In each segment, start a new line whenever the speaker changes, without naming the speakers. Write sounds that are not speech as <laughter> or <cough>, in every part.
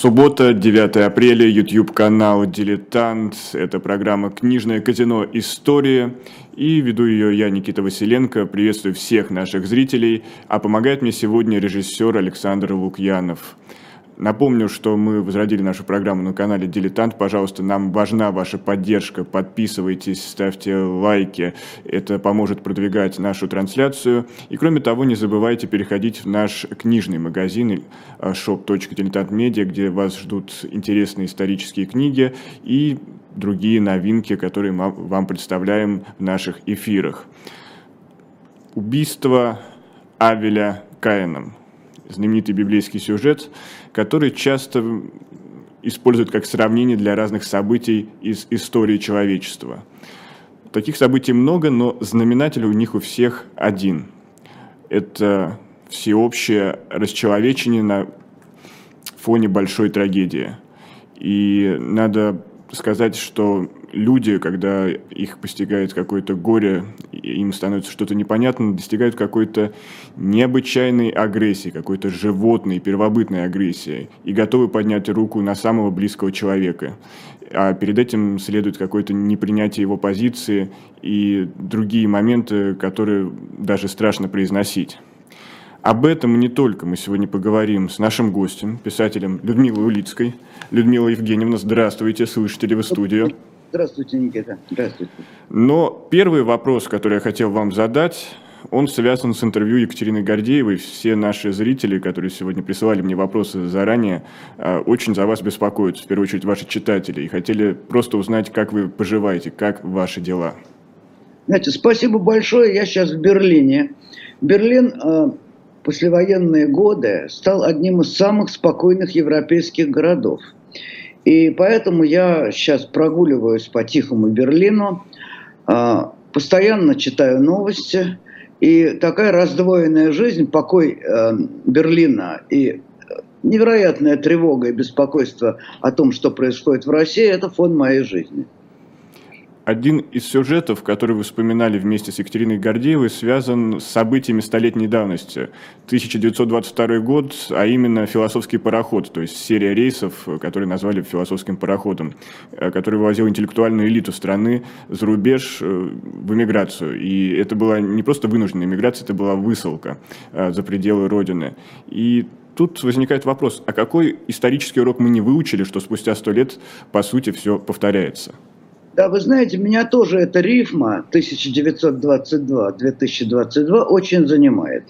Суббота, 9 апреля, YouTube-канал «Дилетант». Это программа «Книжное казино. История». И веду ее я, Никита Василенко. Приветствую всех наших зрителей. А помогает мне сегодня режиссер Александр Лукьянов. Напомню, что мы возродили нашу программу на канале «Дилетант». Пожалуйста, нам важна ваша поддержка. Подписывайтесь, ставьте лайки. Это поможет продвигать нашу трансляцию. И кроме того, не забывайте переходить в наш книжный магазин shop.diletantmedia, где вас ждут интересные исторические книги и другие новинки, которые мы вам представляем в наших эфирах. Убийство Авеля Каином. Знаменитый библейский сюжет – который часто используют как сравнение для разных событий из истории человечества. Таких событий много, но знаменатель у них у всех один. Это всеобщее расчеловечение на фоне большой трагедии. И надо сказать, что люди, когда их постигает какое-то горе, им становится что-то непонятно, достигают какой-то необычайной агрессии, какой-то животной, первобытной агрессии, и готовы поднять руку на самого близкого человека. А перед этим следует какое-то непринятие его позиции и другие моменты, которые даже страшно произносить. Об этом не только мы сегодня поговорим с нашим гостем, писателем Людмилой Улицкой. Людмила Евгеньевна, здравствуйте, слышите ли вы студию?
Здравствуйте, Никита. Здравствуйте.
Но первый вопрос, который я хотел вам задать, он связан с интервью Екатерины Гордеевой. Все наши зрители, которые сегодня присылали мне вопросы заранее, а, очень за вас беспокоятся, в первую очередь ваши читатели, и хотели просто узнать, как вы поживаете, как ваши дела.
Знаете, спасибо большое. Я сейчас в Берлине. Берлин э, послевоенные годы стал одним из самых спокойных европейских городов – и поэтому я сейчас прогуливаюсь по тихому Берлину, а, постоянно читаю новости, и такая раздвоенная жизнь, покой э, Берлина и невероятная тревога и беспокойство о том, что происходит в России, это фон моей жизни.
Один из сюжетов, который вы вспоминали вместе с Екатериной Гордеевой, связан с событиями столетней давности. 1922 год, а именно философский пароход, то есть серия рейсов, которые назвали философским пароходом, э, который вывозил интеллектуальную элиту страны за рубеж э, в эмиграцию. И это была не просто вынужденная эмиграция, это была высылка э, за пределы Родины. И тут возникает вопрос, а какой исторический урок мы не выучили, что спустя сто лет, по сути, все повторяется?
Да, вы знаете, меня тоже эта рифма 1922-2022 очень занимает.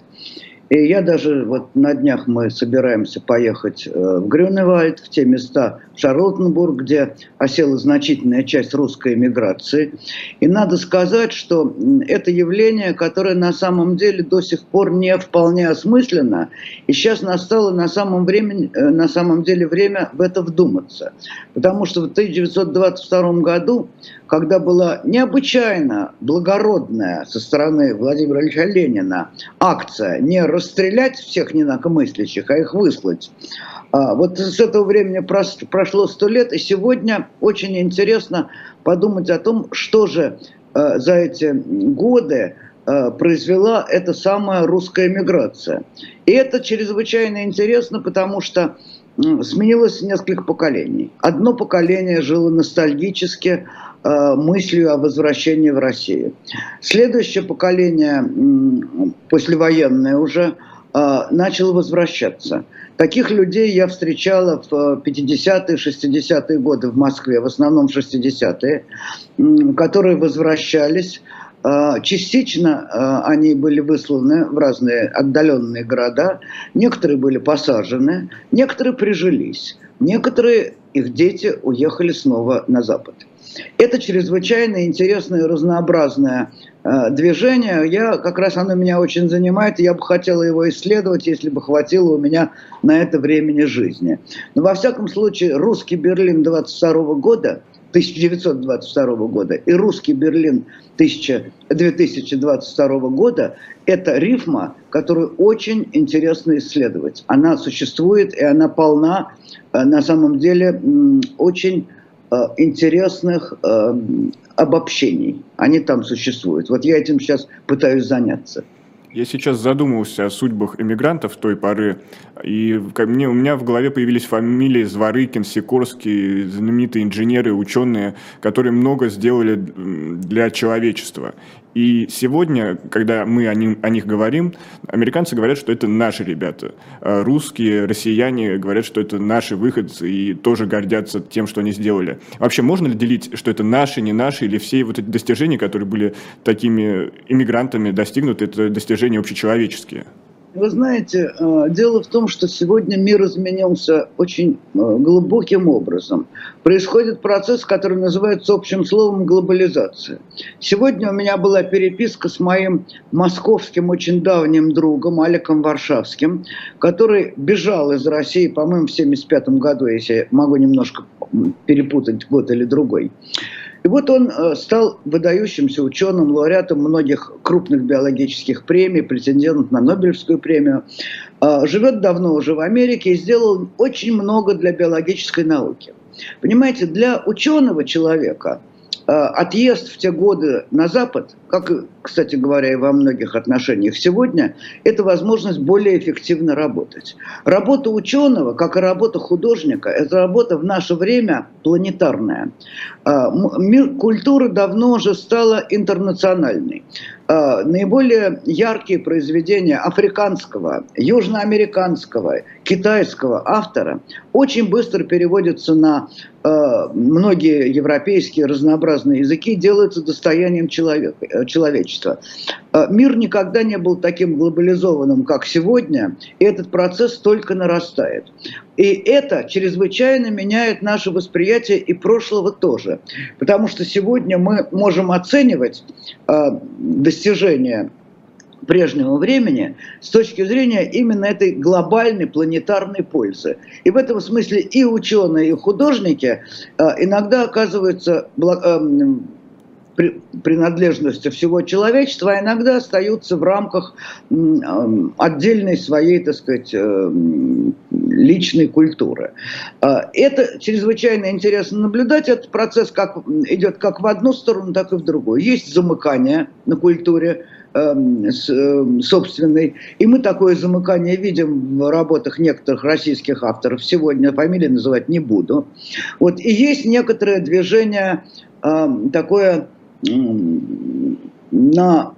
И я даже, вот на днях мы собираемся поехать э, в Грюневальд, в те места, в Шарлоттенбург, где осела значительная часть русской эмиграции. И надо сказать, что это явление, которое на самом деле до сих пор не вполне осмысленно, и сейчас настало на самом, времени, э, на самом деле время в это вдуматься. Потому что в 1922 году когда была необычайно благородная со стороны Владимира Ильича Ленина акция не расстрелять всех ненакомыслящих, а их выслать. А, вот с этого времени прошло сто лет, и сегодня очень интересно подумать о том, что же э, за эти годы э, произвела эта самая русская миграция. И это чрезвычайно интересно, потому что сменилось несколько поколений. Одно поколение жило ностальгически, мыслью о возвращении в Россию. Следующее поколение, послевоенное уже, э, начало возвращаться. Таких людей я встречала в 50-е, 60-е годы в Москве, в основном 60-е, которые возвращались. Э, частично они были высланы в разные отдаленные города, некоторые были посажены, некоторые прижились, некоторые их дети уехали снова на Запад. Это чрезвычайно интересное и разнообразное э, движение. Я, как раз оно меня очень занимает, и я бы хотела его исследовать, если бы хватило у меня на это времени жизни. Но во всяком случае, русский Берлин 22 года 1922 года и русский Берлин 2022 года – это рифма, которую очень интересно исследовать. Она существует и она полна, э, на самом деле, очень интересных э, обобщений. Они там существуют. Вот я этим сейчас пытаюсь заняться.
Я сейчас задумался о судьбах эмигрантов той поры, и мне, у меня в голове появились фамилии Зворыкин, Сикорский, знаменитые инженеры, ученые, которые много сделали для человечества. И сегодня, когда мы о, ним, о них говорим, американцы говорят, что это наши ребята. А русские, россияне говорят, что это наши выходцы и тоже гордятся тем, что они сделали. Вообще, можно ли делить, что это наши, не наши, или все вот эти достижения, которые были такими иммигрантами достигнуты, это достижения общечеловеческие?
Вы знаете, э, дело в том, что сегодня мир изменился очень э, глубоким образом. Происходит процесс, который называется общим словом глобализация. Сегодня у меня была переписка с моим московским очень давним другом Аликом Варшавским, который бежал из России, по-моему, в 1975 году, если могу немножко перепутать год или другой. И вот он э, стал выдающимся ученым, лауреатом многих крупных биологических премий, претендентом на Нобелевскую премию. Э, живет давно уже в Америке и сделал очень много для биологической науки. Понимаете, для ученого человека э, отъезд в те годы на Запад, как, кстати говоря, и во многих отношениях сегодня, это возможность более эффективно работать. Работа ученого, как и работа художника, это работа в наше время планетарная. А, мир культуры давно уже стала интернациональной. А, наиболее яркие произведения африканского, южноамериканского, китайского автора очень быстро переводятся на а, многие европейские разнообразные языки, делаются достоянием человека, э, человечества. Мир никогда не был таким глобализованным, как сегодня, и этот процесс только нарастает. И это чрезвычайно меняет наше восприятие и прошлого тоже. Потому что сегодня мы можем оценивать э, достижения прежнего времени с точки зрения именно этой глобальной планетарной пользы. И в этом смысле и ученые, и художники э, иногда оказываются принадлежностью всего человечества, а иногда остаются в рамках отдельной своей, так сказать, э, личной культуры. А, это чрезвычайно интересно наблюдать. Этот процесс как, идет как в одну сторону, так и в другую. Есть замыкание на культуре, эм, эм, собственной. И мы такое замыкание видим в работах некоторых российских авторов. Сегодня фамилии называть не буду. Вот. И есть некоторое движение эм, такое на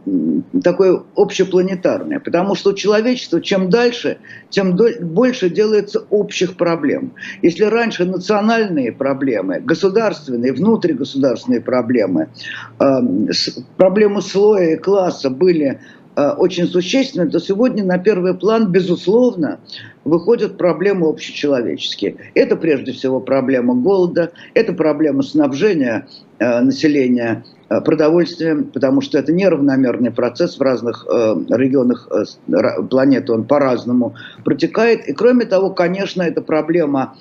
такое общепланетарное, потому что человечество чем дальше, тем больше делается общих проблем. Если раньше национальные проблемы, государственные, внутригосударственные проблемы, эм, проблемы слоя и класса были очень существенны, то сегодня на первый план, безусловно, выходят проблемы общечеловеческие. Это прежде всего проблема голода, это проблема снабжения э, населения Э, продовольствием, потому что это неравномерный процесс в разных э, регионах э, планеты, он по-разному протекает. И кроме того, конечно, это проблема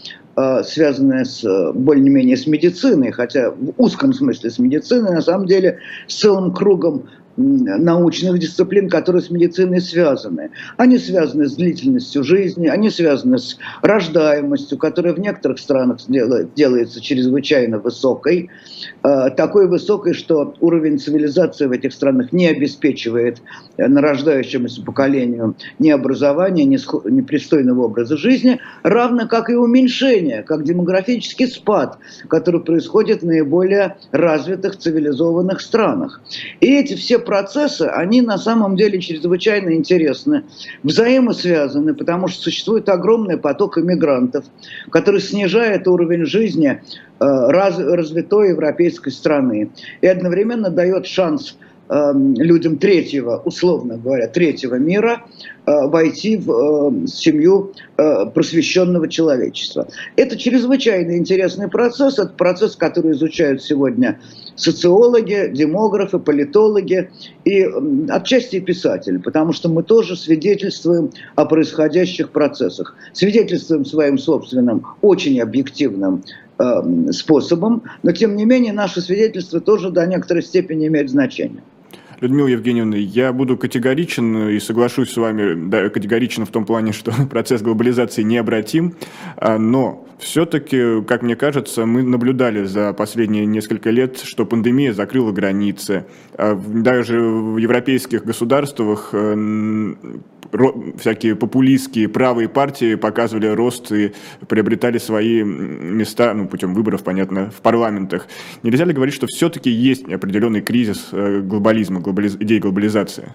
связанная с более-менее с медициной, хотя в узком смысле с медициной, на самом деле с целым кругом научных дисциплин, которые с медициной связаны. Они связаны с длительностью жизни, они связаны с рождаемостью, которая в некоторых странах делается чрезвычайно высокой, э, такой высокой, что уровень цивилизации в этих странах не обеспечивает нарождающемуся поколению ни образования, ни пристойного образа жизни, равно как и уменьшение, как демографический спад, который происходит в наиболее развитых цивилизованных странах. И эти все процессы, они на самом деле чрезвычайно интересны, взаимосвязаны, потому что существует огромный поток иммигрантов, который снижает уровень жизни э, раз, развитой европейской страны и одновременно дает шанс Эм, людям третьего, условно говоря, третьего мира э, войти в э, семью э, просвещенного человечества. Это чрезвычайно интересный процесс, это процесс, который изучают сегодня социологи, демографы, политологи и отчасти писатели, потому что мы тоже свидетельствуем о происходящих процессах, свидетельствуем своим собственным, очень объективным эм, способом, но тем не менее наше свидетельство тоже до некоторой степени имеет значение.
Людмила Евгеньевна, я буду категоричен и соглашусь с вами, да, категорично в том плане, <laughs> что процесс глобализации необратим, а, но Все-таки, как мне кажется, мы наблюдали за последние несколько лет, что пандемия закрыла границы. А даже в европейских государствах э, всякие популистские правые партии показывали рост и приобретали свои места, ну, путем выборов, понятно, в парламентах. Нельзя ли говорить, что все-таки есть определенный кризис э, глобализма, глобализ... идеи глобализации?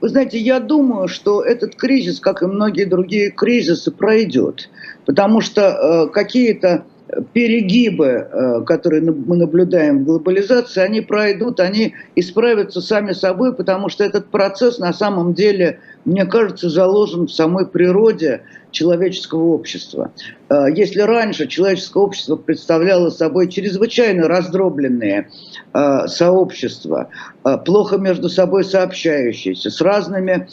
Вы знаете, я думаю, что этот кризис, как и многие другие кризисы, пройдет. Потому что э, какие-то перегибы, э, которые мы наблюдаем в глобализации, они пройдут, они исправятся сами собой, потому что этот процесс на самом деле, мне кажется, заложен в самой природе человеческого общества. Э, если раньше человеческое общество представляло собой чрезвычайно раздробленные э, сообщества, плохо между собой сообщающиеся, с разными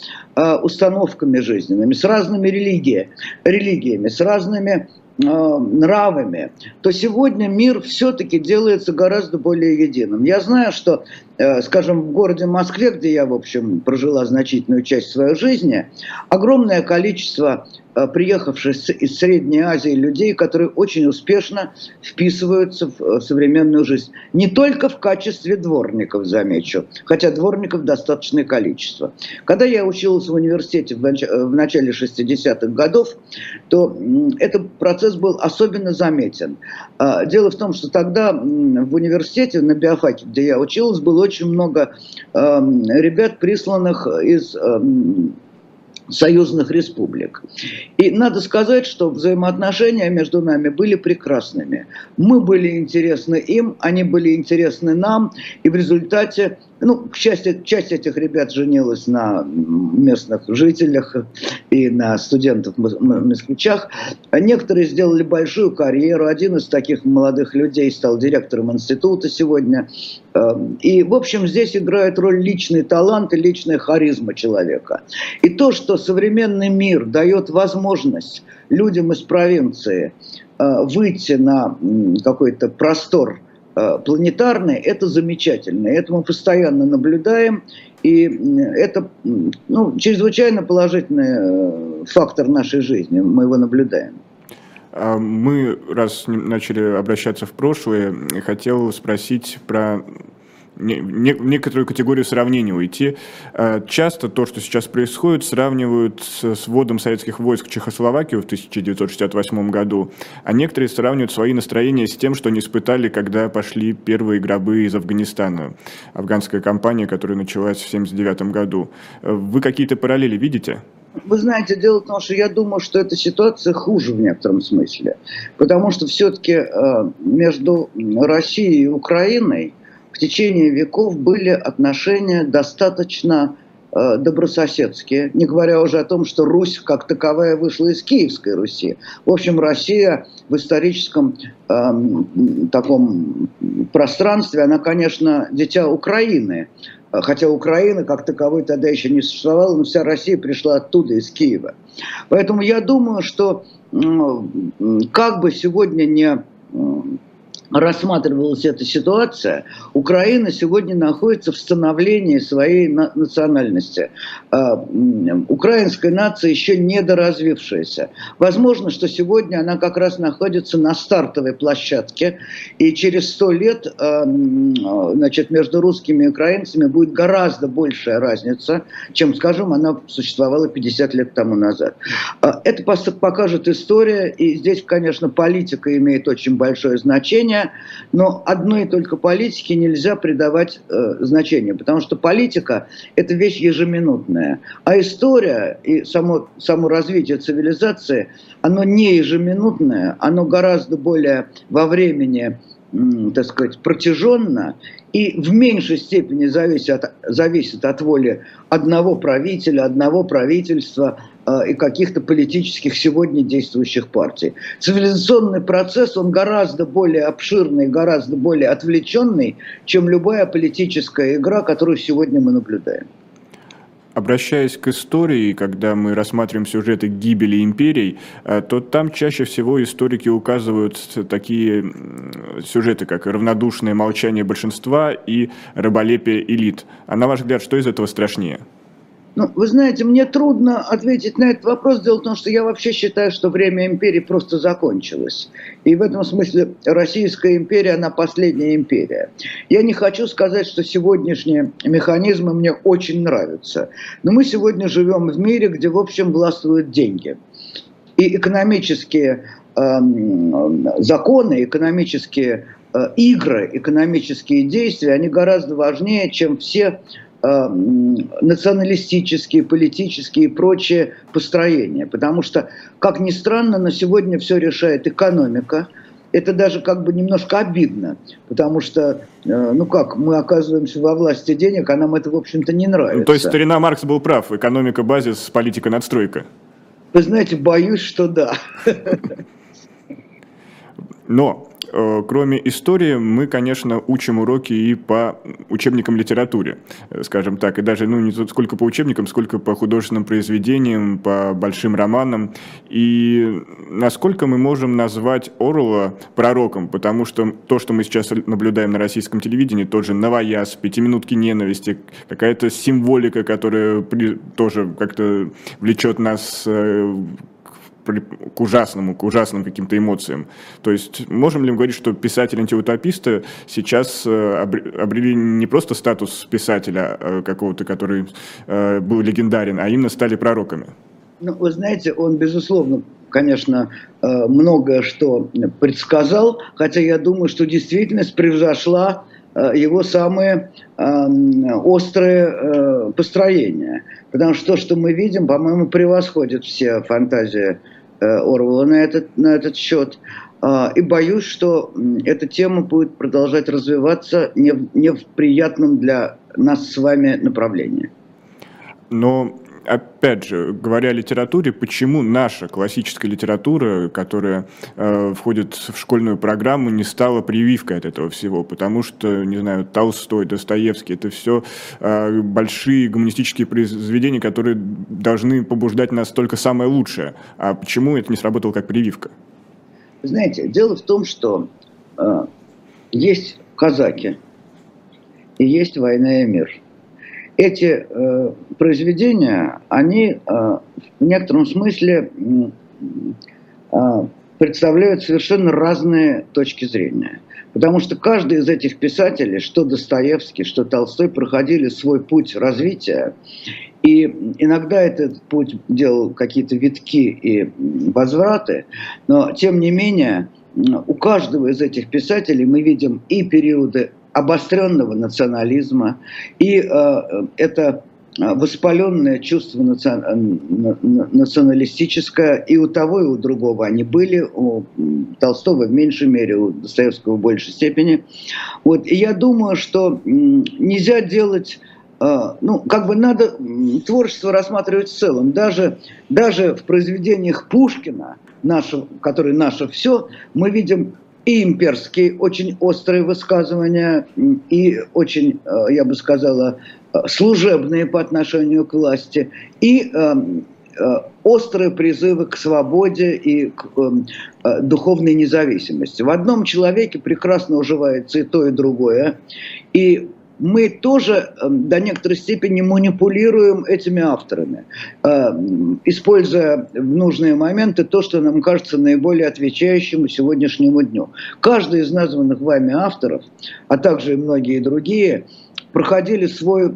установками жизненными, с разными религиями, с разными Э, нравами, то сегодня мир все-таки делается гораздо более единым. Я знаю, что, э, скажем, в городе Москве, где я, в общем, прожила значительную часть своей жизни, огромное количество Э, приехавших из Средней Азии людей, которые очень успешно вписываются в э, современную жизнь. Не только в качестве дворников, замечу, хотя дворников достаточное количество. Когда я училась в университете в начале 60-х годов, то этот процесс был особенно заметен. А, дело в том, что тогда в университете, на биофаке, где я училась, было очень много эм, ребят, присланных из эм, союзных республик. И надо сказать, что взаимоотношения между нами были прекрасными. Мы были интересны им, они были интересны нам, и в результате ну, к счастью, часть этих ребят женилась на местных жителях и на студентах-москвичах. Некоторые сделали большую карьеру. Один из таких молодых людей стал директором института сегодня. Эм, и, в общем, здесь играет роль личный талант и личная харизма человека. И то, что современный мир дает возможность людям из провинции э, выйти на какой-то простор – планетарные, это замечательно. Это мы постоянно наблюдаем. И это ну, чрезвычайно положительный э, фактор нашей жизни. Мы его наблюдаем.
А мы, раз начали обращаться в прошлое, хотел спросить про некоторую категорию сравнения уйти. Э, часто то, что сейчас происходит, сравнивают с вводом советских войск в Чехословакию в 1968 году, а некоторые сравнивают свои настроения с тем, что они испытали, когда пошли первые гробы из Афганистана, афганская кампания, которая началась в 1979 году. Э, вы какие-то параллели видите?
Вы знаете, дело в том, что я думаю, что эта ситуация хуже в некотором смысле. Потому что все-таки э, между Россией и Украиной в течение веков были отношения достаточно э, добрососедские, не говоря уже о том, что Русь как таковая вышла из Киевской Руси. В общем, Россия в историческом э, таком пространстве, она, конечно, дитя Украины. Хотя Украина как таковой тогда еще не существовала, но вся Россия пришла оттуда, из Киева. Поэтому я думаю, что как бы сегодня не рассматривалась эта ситуация, Украина сегодня находится в становлении своей национальности. А, украинская нация еще недоразвившаяся. Возможно, что сегодня она как раз находится на стартовой площадке, и через сто лет а, значит, между русскими и украинцами будет гораздо большая разница, чем, скажем, она существовала 50 лет тому назад. А, это покажет история, и здесь, конечно, политика имеет очень большое значение, но одной только политике нельзя придавать э, значение, потому что политика – это вещь ежеминутная, а история и само, само развитие цивилизации, оно не ежеминутное, оно гораздо более во времени так сказать, протяженно и в меньшей степени зависит от, зависит от воли одного правителя, одного правительства, а, и каких-то политических сегодня действующих партий. Цивилизационный процесс, он гораздо более обширный, гораздо более отвлеченный, чем любая политическая игра, которую сегодня мы наблюдаем.
Обращаясь к истории, когда мы рассматриваем сюжеты гибели империй, а, то там чаще всего историки указывают такие сюжеты, как равнодушное молчание большинства и раболепие элит. А на ваш взгляд, что из этого страшнее?
Ну, вы знаете, мне трудно ответить на этот вопрос. Дело в том, что я вообще считаю, что время империи просто закончилось. И в этом смысле Российская империя, она последняя империя. Я не хочу сказать, что сегодняшние механизмы мне очень нравятся. Но мы сегодня живем в мире, где, в общем, властвуют деньги. И экономические э, законы, экономические э, игры, экономические действия, они гораздо важнее, чем все Э, националистические, политические и прочие построения. Потому что, как ни странно, на сегодня все решает экономика. Это даже как бы немножко обидно, потому что, э, ну как, мы оказываемся во власти денег, а нам это, в общем-то, не нравится.
То есть старина Маркс был прав, экономика базис, политика надстройка.
Вы знаете, боюсь, что да.
Но кроме истории, мы, конечно, учим уроки и по учебникам литературе, э, скажем так, и даже ну, не сколько по учебникам, сколько по художественным произведениям, по большим романам. И насколько мы можем назвать Орла пророком, потому что то, что мы сейчас наблюдаем на российском телевидении, тот же «Новояз», «Пятиминутки ненависти», какая-то символика, которая тоже как-то влечет нас э, к ужасному, к ужасным каким-то эмоциям. То есть можем ли мы говорить, что писатели-антиутописты сейчас э, обрели не просто статус писателя э, какого-то, который э, был легендарен, а именно стали пророками?
Ну, вы знаете, он, безусловно, конечно, многое что предсказал, хотя я думаю, что действительность превзошла его самые острые построения. Потому что то, что мы видим, по-моему, превосходит все фантазии Э, Орвала на этот, на этот счет. А, и боюсь, что эта тема будет продолжать развиваться не в, не в приятном для нас с вами направлении.
Но опять же, говоря о литературе, почему наша классическая литература, которая э, входит в школьную программу, не стала прививкой от этого всего? Потому что, не знаю, Толстой, Достоевский, это все э, большие гуманистические произведения, которые должны побуждать нас только самое лучшее. А почему это не сработало как прививка?
Знаете, дело в том, что э, есть казаки и есть война и мир – эти э, произведения, они э, в некотором смысле э, представляют совершенно разные точки зрения. Потому что каждый из этих писателей, что Достоевский, что Толстой, проходили свой путь развития. И иногда этот путь делал какие-то витки и возвраты, но тем не менее у каждого из этих писателей мы видим и периоды обостренного национализма, и э, это воспаленное чувство националистическое и у того, и у другого они были, у Толстого в меньшей мере, у Достоевского в большей степени. Вот. И я думаю, что нельзя делать э, ну, как бы надо творчество рассматривать в целом. Даже, даже в произведениях Пушкина, наше, который наше все, мы видим и имперские очень острые высказывания, и очень, э, я бы сказала, э, служебные по отношению к власти, и э, острые призывы к свободе и к духовной независимости. В одном человеке прекрасно уживается и то, и другое. И мы тоже эм, до некоторой степени манипулируем этими авторами, эм, используя в нужные моменты то, что нам кажется наиболее отвечающим сегодняшнему дню. Каждый из названных вами авторов, а также и многие другие, проходили свой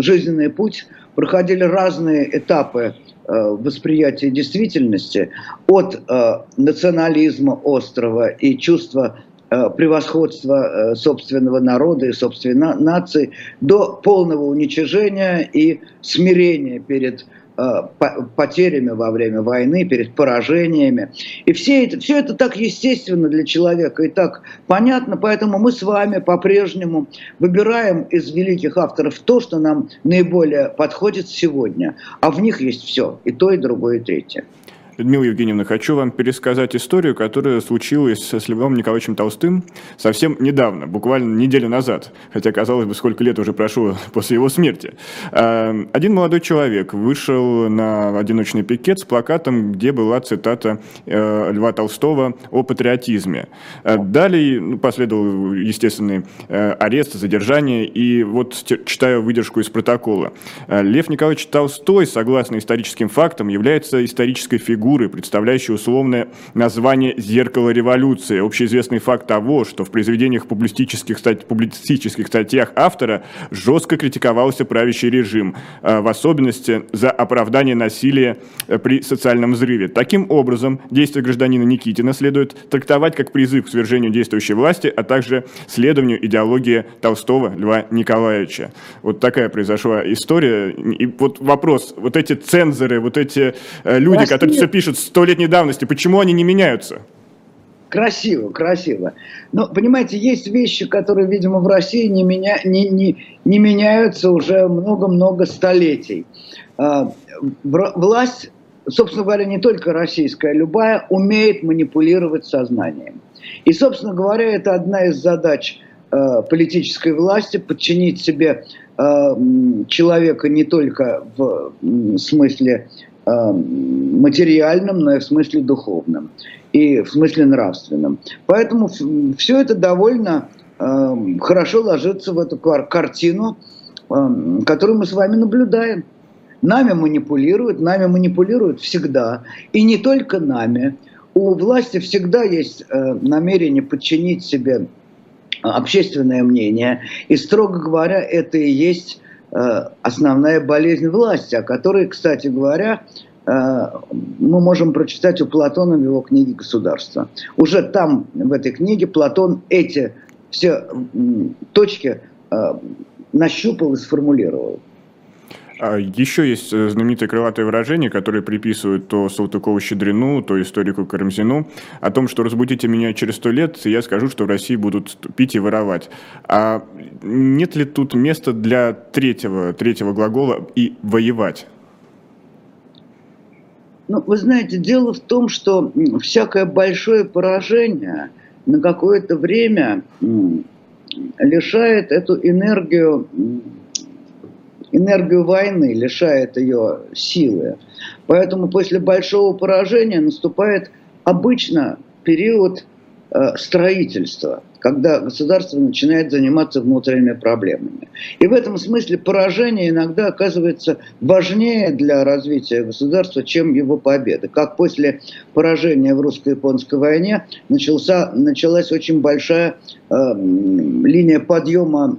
жизненный путь, проходили разные этапы э, восприятия действительности от э, национализма острова и чувства Э, превосходства э, собственного народа и собственной нации до полного уничижения и смирения перед э, потерями во время войны, перед поражениями. И все это, все это так естественно для человека и так понятно, поэтому мы с вами по-прежнему выбираем из великих авторов то, что нам наиболее подходит сегодня, а в них есть все, и то, и другое, и третье.
Людмила Евгеньевна, хочу вам пересказать историю, которая случилась с Львом Николаевичем Толстым совсем недавно, буквально неделю назад, хотя, казалось бы, сколько лет уже прошло <laughs> после его смерти. Э, один молодой человек вышел на одиночный пикет с плакатом, где была цитата э, Льва Толстого о патриотизме. Э, далее ну, последовал естественный арест, задержание, и вот читаю выдержку из протокола. Лев Николаевич Толстой, согласно историческим фактам, является исторической фигурой фигуры, представляющей условное название «Зеркало революции». Общеизвестный факт того, что в произведениях публицистических, стать, публицистических статьях автора жестко критиковался правящий режим, а, в особенности за оправдание насилия э, при социальном взрыве. Таким образом, действия гражданина Никитина следует трактовать как призыв к свержению действующей власти, а также следованию идеологии Толстого Льва Николаевича. Вот такая произошла история. И вот вопрос, вот эти цензоры, вот эти э, люди, которые все пишут столетней давности, почему они не меняются?
Красиво, красиво. Но, понимаете, есть вещи, которые, видимо, в России не, меня, не, не, не меняются уже много-много столетий. А, власть, собственно говоря, не только российская, любая, умеет манипулировать сознанием. И, собственно говоря, это одна из задач а, политической власти подчинить себе а, человека не только в смысле материальном, но и в смысле духовном, и в смысле нравственном. Поэтому все это довольно э, хорошо ложится в эту картину, э, которую мы с вами наблюдаем. Нами манипулируют, нами манипулируют всегда, и не только нами. У власти всегда есть намерение подчинить себе общественное мнение, и, строго говоря, это и есть Э, основная болезнь власти, о которой, кстати говоря, э, мы можем прочитать у Платона в его книге «Государство». Уже там, в этой книге, Платон эти все точки э, нащупал и сформулировал.
А еще есть э, знаменитое крылатое выражение, которое приписывают то Салтыкову-Щедрину, то историку Карамзину, о том, что разбудите меня через сто лет, и я скажу, что в России будут пить и воровать. А нет ли тут места для третьего, третьего глагола и воевать?
Ну, вы знаете, дело в том, что всякое большое поражение на какое-то время лишает эту энергию энергию войны, лишает ее силы. Поэтому после большого поражения наступает обычно период э, строительства – когда государство начинает заниматься внутренними проблемами. И в этом смысле поражение иногда оказывается важнее для развития государства, чем его победа. Как после поражения в русско-японской войне начался, началась очень большая э, линия подъема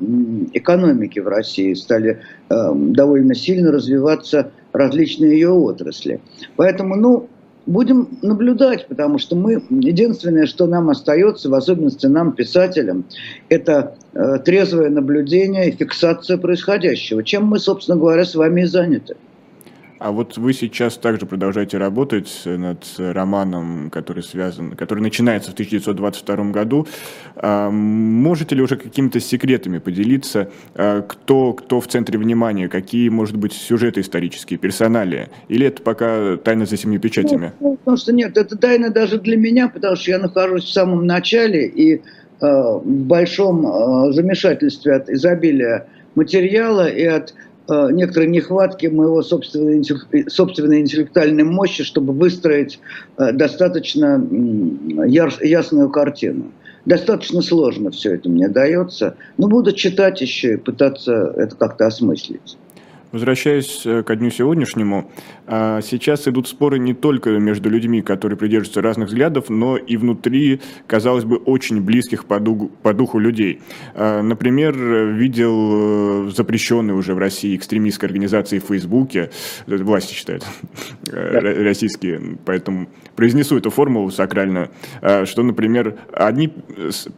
экономики в России, стали э, довольно сильно развиваться различные ее отрасли. Поэтому, ну, будем наблюдать, потому что мы, единственное, что нам остается, в особенности нам, писателям, это э, трезвое наблюдение и фиксация происходящего, чем мы, собственно говоря, с вами и заняты.
А вот вы сейчас также продолжаете работать над романом, который связан, который начинается в 1922 году. А, можете ли уже какими-то секретами поделиться, а, кто, кто в центре внимания, какие, может быть, сюжеты исторические, персонали? Или это пока тайна за семью печатями?
Ну, потому что нет, это тайна даже для меня, потому что я нахожусь в самом начале и э, в большом замешательстве от изобилия материала и от некоторой нехватки моего собственной, собственной интеллектуальной мощи, чтобы выстроить э, достаточно ясную картину. Достаточно сложно все это мне дается, но буду читать еще и пытаться это как-то осмыслить.
Возвращаясь э, к дню сегодняшнему, а, сейчас идут споры не только между людьми, которые придерживаются разных взглядов, но и внутри, казалось бы, очень близких по духу, по духу людей. А, например, видел э, запрещенный уже в России экстремистской организации в Фейсбуке, власти считают, э, да. российские, поэтому произнесу эту формулу сакральную, а, что, например, одни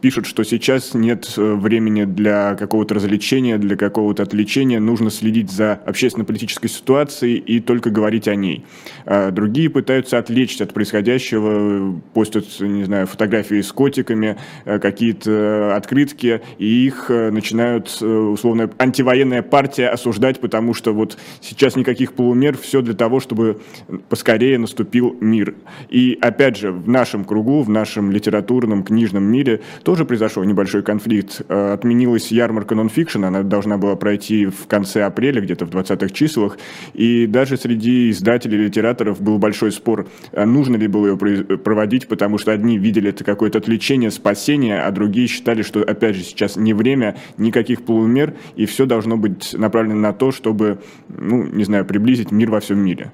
пишут, что сейчас нет времени для какого-то развлечения, для какого-то отвлечения, нужно следить за общественно-политической ситуации и только говорить о ней. А другие пытаются отвлечься от происходящего, постят, не знаю, фотографии с котиками, э, какие-то открытки, и их э, начинают, э, условно, антивоенная партия осуждать, потому что вот сейчас никаких полумер, все для того, чтобы поскорее наступил мир. И опять же, в нашем кругу, в нашем литературном, книжном мире тоже произошел небольшой конфликт. Отменилась ярмарка нонфикшн, она должна была пройти в конце апреля, где-то в 20-х числах, и даже среди издателей, литераторов был большой спор, нужно ли было ее проводить, потому что одни видели это какое-то отвлечение, спасение, а другие считали, что, опять же, сейчас не время, никаких полумер, и все должно быть направлено на то, чтобы, ну, не знаю, приблизить мир во всем мире.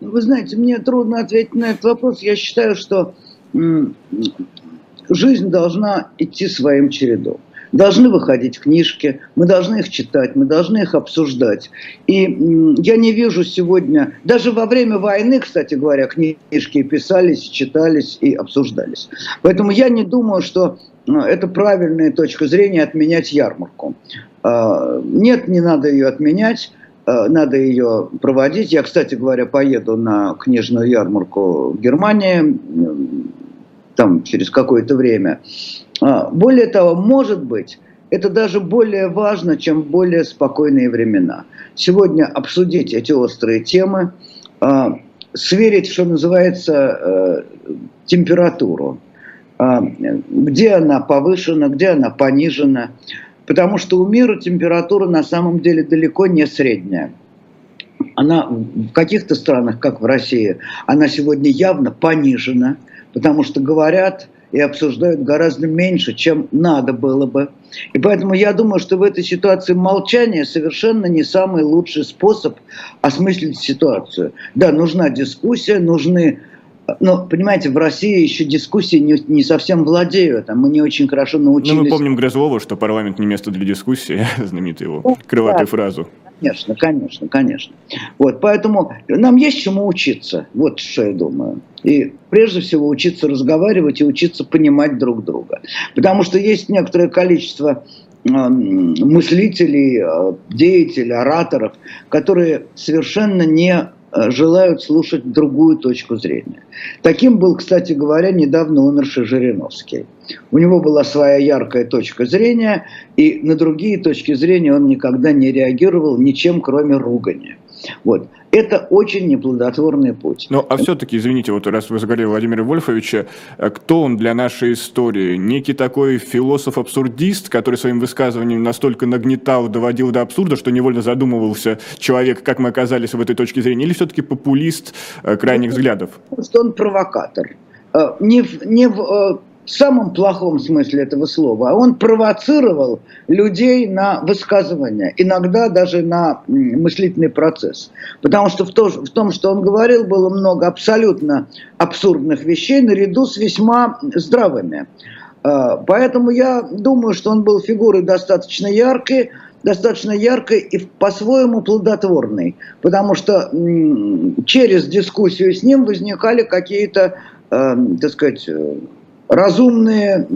Вы знаете, мне трудно ответить на этот вопрос. Я считаю, что жизнь должна идти своим чередом должны выходить книжки, мы должны их читать, мы должны их обсуждать. И я не вижу сегодня, даже во время войны, кстати говоря, книжки писались, читались и обсуждались. Поэтому я не думаю, что ну, это правильная точка зрения отменять ярмарку. А, нет, не надо ее отменять а, надо ее проводить. Я, кстати говоря, поеду на книжную ярмарку в Германии там через какое-то время. А, более того, может быть, это даже более важно, чем более спокойные времена. Сегодня обсудить эти острые темы, а, сверить, что называется, э, температуру. А, где она повышена, где она понижена. Потому что у мира температура на самом деле далеко не средняя. Она в каких-то странах, как в России, она сегодня явно понижена, потому что говорят, и обсуждают гораздо меньше, чем надо было бы. И поэтому я думаю, что в этой ситуации молчание совершенно не самый лучший способ осмыслить ситуацию. Да, нужна дискуссия, нужны но, понимаете, в России еще дискуссии не, не совсем владеют, а мы не очень хорошо научились. Ну,
мы помним Грозлова, что парламент не место для дискуссии, <laughs> знаменитую его крылатую да. фразу.
Конечно, конечно, конечно. Вот, поэтому нам есть чему учиться. Вот что я думаю. И прежде всего учиться разговаривать и учиться понимать друг друга. Потому что есть некоторое количество мыслителей, э, деятелей, ораторов, которые совершенно не желают слушать другую точку зрения. Таким был, кстати говоря, недавно умерший Жириновский. У него была своя яркая точка зрения, и на другие точки зрения он никогда не реагировал ничем, кроме ругания. Вот. Это очень неплодотворный путь.
Ну, а все-таки, извините, вот раз вы заговорили Владимира Вольфовича, э, кто он для нашей истории? Некий такой философ-абсурдист, который своим высказыванием настолько нагнетал, доводил до абсурда, что невольно задумывался человек, как мы оказались в этой точке зрения, или все-таки популист э, крайних взглядов?
Что он провокатор. Э, не в, не в в самом плохом смысле этого слова, он провоцировал людей на высказывания, иногда даже на мыслительный процесс. Потому что в, то, в том, что он говорил, было много абсолютно абсурдных вещей наряду с весьма здравыми. А, поэтому я думаю, что он был фигурой достаточно яркой, достаточно яркой и по-своему плодотворной, потому что через дискуссию с ним возникали какие-то, э, так сказать, разумные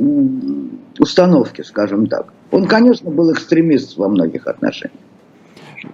установки, скажем так. Он, конечно, был экстремист во многих отношениях.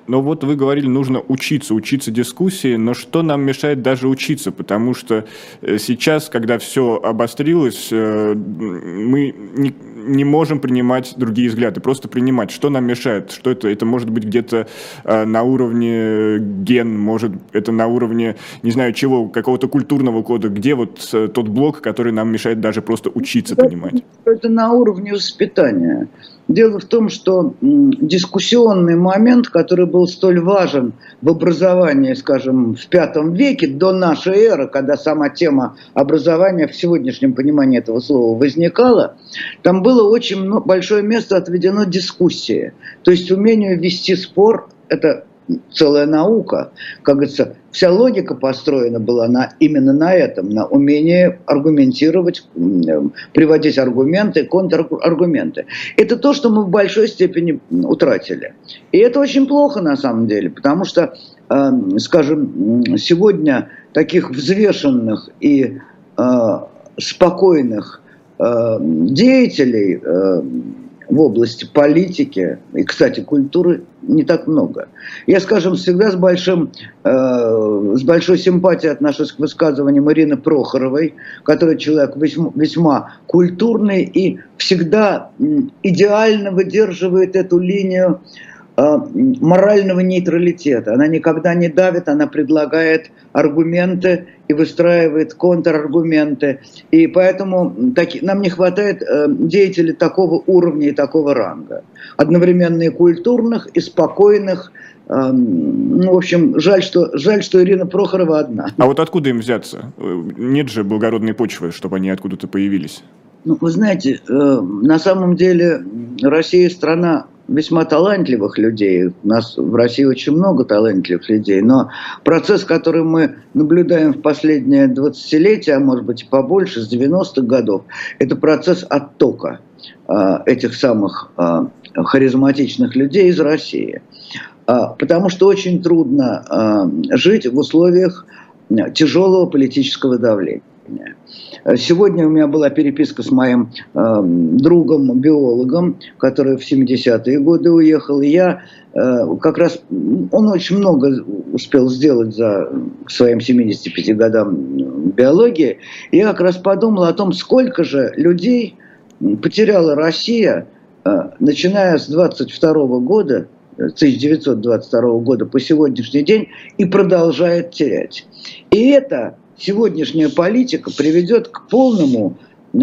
Но вот вы говорили, нужно учиться, учиться дискуссии, но что нам мешает даже учиться? Потому что э, сейчас, когда все обострилось, э, мы не, не можем принимать другие взгляды, просто принимать. Что нам мешает? Что это? Это может быть где-то э, на уровне ген, может это на уровне, не знаю чего, какого-то культурного кода. Где вот тот блок, который нам мешает даже просто учиться это, понимать?
Это на уровне воспитания. Дело в том, что дискуссионный момент, который был столь важен в образовании, скажем, в пятом веке, до нашей эры, когда сама тема образования в сегодняшнем понимании этого слова возникала, там было очень большое место отведено дискуссии. То есть умению вести спор, это целая наука. Как говорится, вся логика построена была на, именно на этом, на умении аргументировать, приводить аргументы, контраргументы. Это то, что мы в большой степени утратили. И это очень плохо на самом деле, потому что, эм, скажем, сегодня таких взвешенных и э, спокойных деятелей, э, в области политики и, кстати, культуры не так много. Я, скажем, всегда с, большим, э, с большой симпатией отношусь к высказываниям Ирины Прохоровой, которая человек весьма, весьма культурный и всегда идеально выдерживает эту линию морального нейтралитета. Она никогда не давит, она предлагает аргументы и выстраивает контраргументы. И поэтому таки, нам не хватает э, деятелей такого уровня и такого ранга. Одновременно и культурных, и спокойных. Э, ну, в общем, жаль что, жаль, что Ирина Прохорова одна.
А вот откуда им взяться? Нет же благородной почвы, чтобы они откуда-то появились.
Ну, вы знаете, э, на самом деле Россия страна весьма талантливых людей. У нас в России очень много талантливых людей, но процесс, который мы наблюдаем в последние 20-летия, а может быть и побольше, с 90-х годов, это процесс оттока э, этих самых э, харизматичных людей из России. Э, потому что очень трудно э, жить в условиях тяжелого политического давления. Сегодня у меня была переписка с моим э, другом, биологом, который в 70-е годы уехал. И я э, как раз, он очень много успел сделать за своим 75 годам биологии. И я как раз подумал о том, сколько же людей потеряла Россия, э, начиная с 22 года, 1922 года по сегодняшний день и продолжает терять. И это сегодняшняя политика приведет к полному э,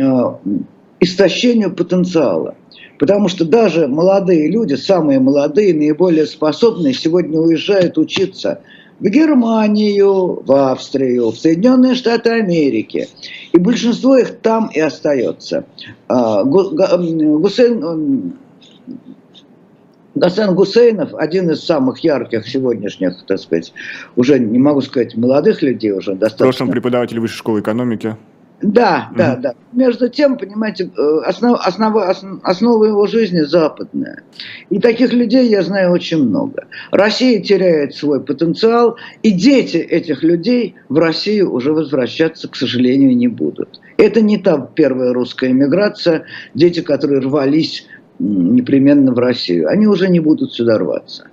истощению потенциала. Потому что даже молодые люди, самые молодые, наиболее способные, сегодня уезжают учиться в Германию, в Австрию, в Соединенные Штаты Америки. И большинство их там и остается. А, Гусейн, Гасан Гусейнов, один из самых ярких сегодняшних, так сказать, уже не могу сказать, молодых людей уже
достаточно. В прошлом преподаватель Высшей школы экономики.
Да, да, да. Между тем, понимаете, э, основ, основа, основа его жизни западная. И таких людей я знаю очень много. Россия теряет свой потенциал, и дети этих людей в Россию уже возвращаться, к сожалению, не будут. Это не та первая русская эмиграция, дети, которые рвались непременно в Россию. Они уже не будут сюда рваться.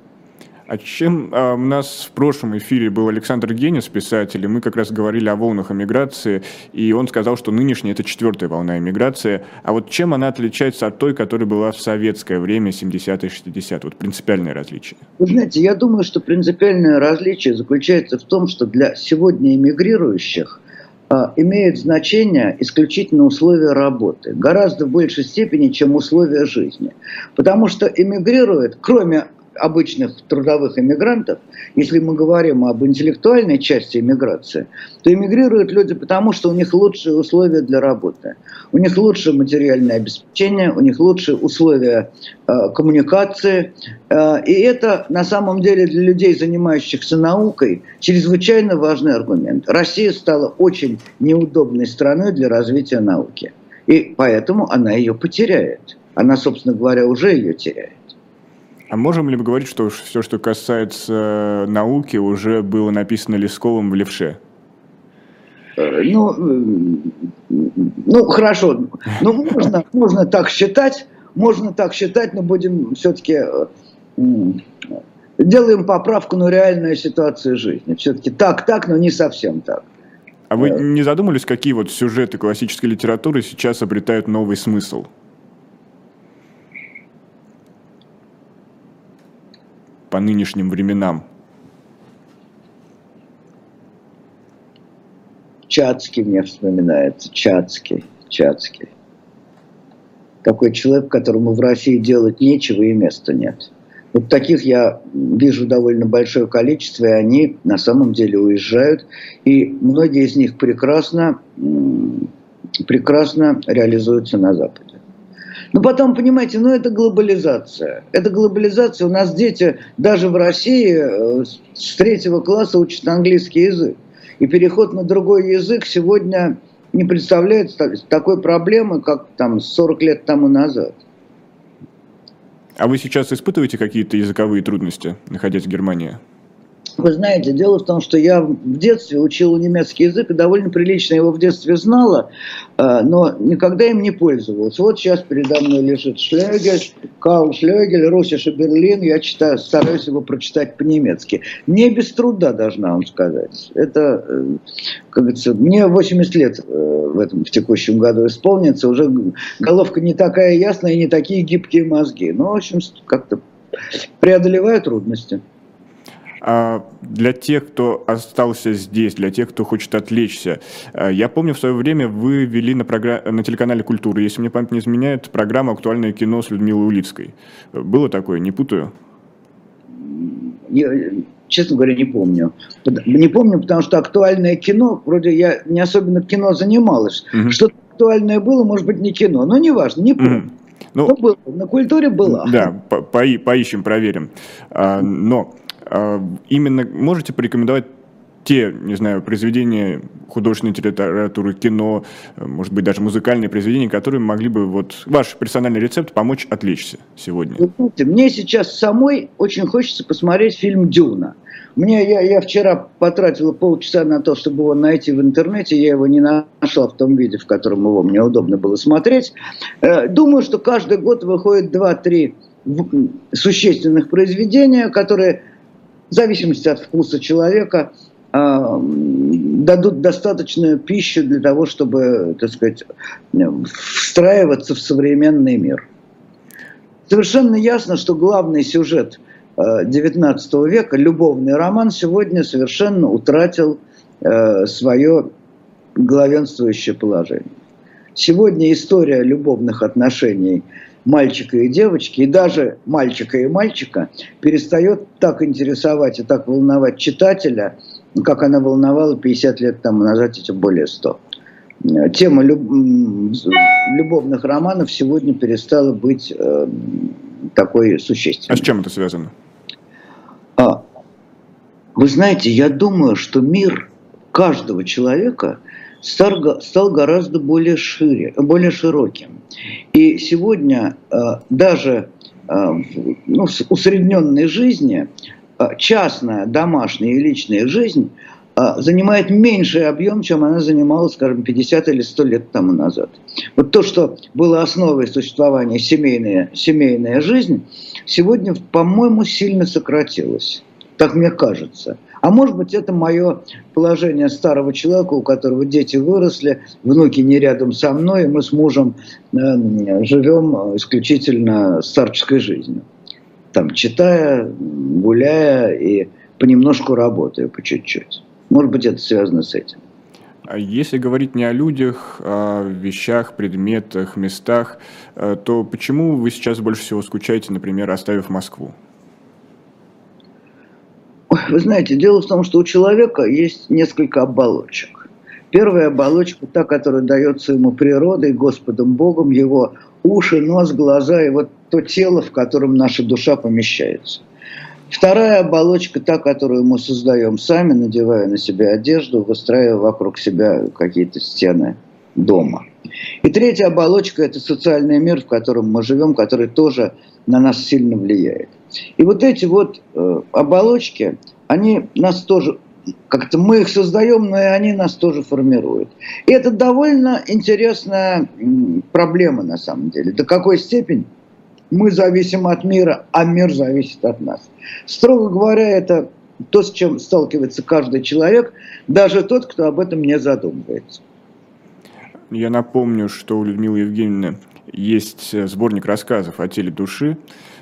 А чем а, у нас в прошлом эфире был Александр Генис, писатель, и мы как раз говорили о волнах эмиграции, и он сказал, что нынешняя это четвертая волна эмиграции. А вот чем она отличается от той, которая была в советское время, 70-е, 60-е? Вот принципиальное различие.
Вы знаете, я думаю, что принципиальное различие заключается в том, что для сегодня эмигрирующих имеют значение исключительно условия работы, гораздо в большей степени, чем условия жизни. Потому что эмигрируют, кроме обычных трудовых иммигрантов, если мы говорим об интеллектуальной части иммиграции, то эмигрируют люди потому, что у них лучшие условия для работы. У них лучшее материальное обеспечение, у них лучшие условия э, коммуникации. Э, и это на самом деле для людей, занимающихся наукой, чрезвычайно важный аргумент. Россия стала очень неудобной страной для развития науки. И поэтому она ее потеряет. Она, собственно говоря, уже ее теряет.
А можем ли мы говорить, что все, что касается науки, уже было написано Лесковым в левше?
Э, ну, ну хорошо. Ну, можно, можно так считать, можно так считать, но будем все-таки э, делаем поправку на реальную ситуацию жизни. Все-таки так, так, но не совсем так.
А вы э. не задумались, какие вот сюжеты классической литературы сейчас обретают новый смысл? По нынешним временам?
Чацкий мне вспоминается, Чацкий, Чацкий. Такой человек, которому в России делать нечего и места нет. Вот таких я вижу довольно большое количество, и они на самом деле уезжают. И многие из них прекрасно, прекрасно реализуются на Западе. Но потом, понимаете, ну это глобализация. Это глобализация. У нас дети даже в России э, с третьего класса учат английский язык. И переход на другой язык сегодня не представляет такой проблемы, как там 40 лет тому назад.
А вы сейчас испытываете какие-то языковые трудности, находясь в Германии?
Вы знаете, дело в том, что я в детстве учил немецкий язык и довольно прилично его в детстве знала, э, но никогда им не пользовалась. Вот сейчас передо мной лежит Шлегель, Карл Шлегель, Русиш Берлин. Я читаю, стараюсь его прочитать по-немецки. Не без труда, должна вам сказать. Это, э, как говорится, мне 80 лет э, в этом в текущем году исполнится. Уже головка не такая ясная и не такие гибкие мозги. Но, в общем, как-то преодолеваю трудности.
А для тех, кто остался здесь, для тех, кто хочет отвлечься, э, я помню, в свое время вы вели на, програ... на телеканале «Культура», если мне память не изменяет, программу «Актуальное кино» с Людмилой Улицкой. Было такое, не путаю?
Я, честно говоря, не помню. Не помню, потому что актуальное кино, вроде я не особенно кино занималась. Угу. Что-то актуальное было, может быть, не кино, но неважно, не помню. Угу. Ну, но было, на культуре была.
Да, по по поищем, проверим. А, но именно можете порекомендовать те, не знаю, произведения художественной литературы, кино, может быть, даже музыкальные произведения, которые могли бы, вот, ваш персональный рецепт помочь отвлечься сегодня?
знаете, мне сейчас самой очень хочется посмотреть фильм «Дюна». Мне, я, я вчера потратила полчаса на то, чтобы его найти в интернете, я его не нашла в том виде, в котором его мне удобно было смотреть. Э, думаю, что каждый год выходит 2-3 существенных произведения, которые в зависимости от вкуса человека, а, дадут достаточную пищу для того, чтобы, так сказать, встраиваться в современный мир. Совершенно ясно, что главный сюжет XIX а, века, любовный роман, сегодня совершенно утратил а, свое главенствующее положение. Сегодня история любовных отношений – мальчика и девочки, и даже мальчика и мальчика, перестает так интересовать и так волновать читателя, как она волновала 50 лет тому назад, эти более 100. Тема люб... любовных романов сегодня перестала быть э, такой существенной.
А с чем это связано?
А, вы знаете, я думаю, что мир каждого человека – стал, стал гораздо более, шире, более широким. И сегодня э, даже э, ну, в усредненной жизни э, частная, домашняя и личная жизнь занимает меньший объем, чем она занимала, скажем, 50 или 100 лет тому назад. Вот то, что было основой существования семейная, семейная жизнь, сегодня, по-моему, сильно сократилась. Так мне кажется. А может быть, это мое положение старого человека, у которого дети выросли, внуки не рядом со мной, и мы с мужем э, живем исключительно старческой жизнью. Там, читая, гуляя и понемножку работая, по чуть-чуть. Может быть, это связано с этим.
А если говорить не о людях, а о вещах, предметах, местах, э, то почему вы сейчас больше всего скучаете, например, оставив Москву?
Вы знаете, дело в том, что у человека есть несколько оболочек. Первая оболочка, та, которая дается ему природой, Господом Богом, его уши, нос, глаза и вот то тело, в котором наша душа помещается. Вторая оболочка, та, которую мы создаем сами, надевая на себя одежду, выстраивая вокруг себя какие-то стены дома. И третья оболочка – это социальный мир, в котором мы живем, который тоже на нас сильно влияет. И вот эти вот э, оболочки, они нас тоже, как-то мы их создаем, но и они нас тоже формируют. И это довольно интересная проблема на самом деле. До какой степени мы зависим от мира, а мир зависит от нас. Строго говоря, это то, с чем сталкивается каждый человек, даже тот, кто об этом не задумывается.
Я напомню, что у Людмилы Евгеньевны есть э, сборник рассказов о теле души.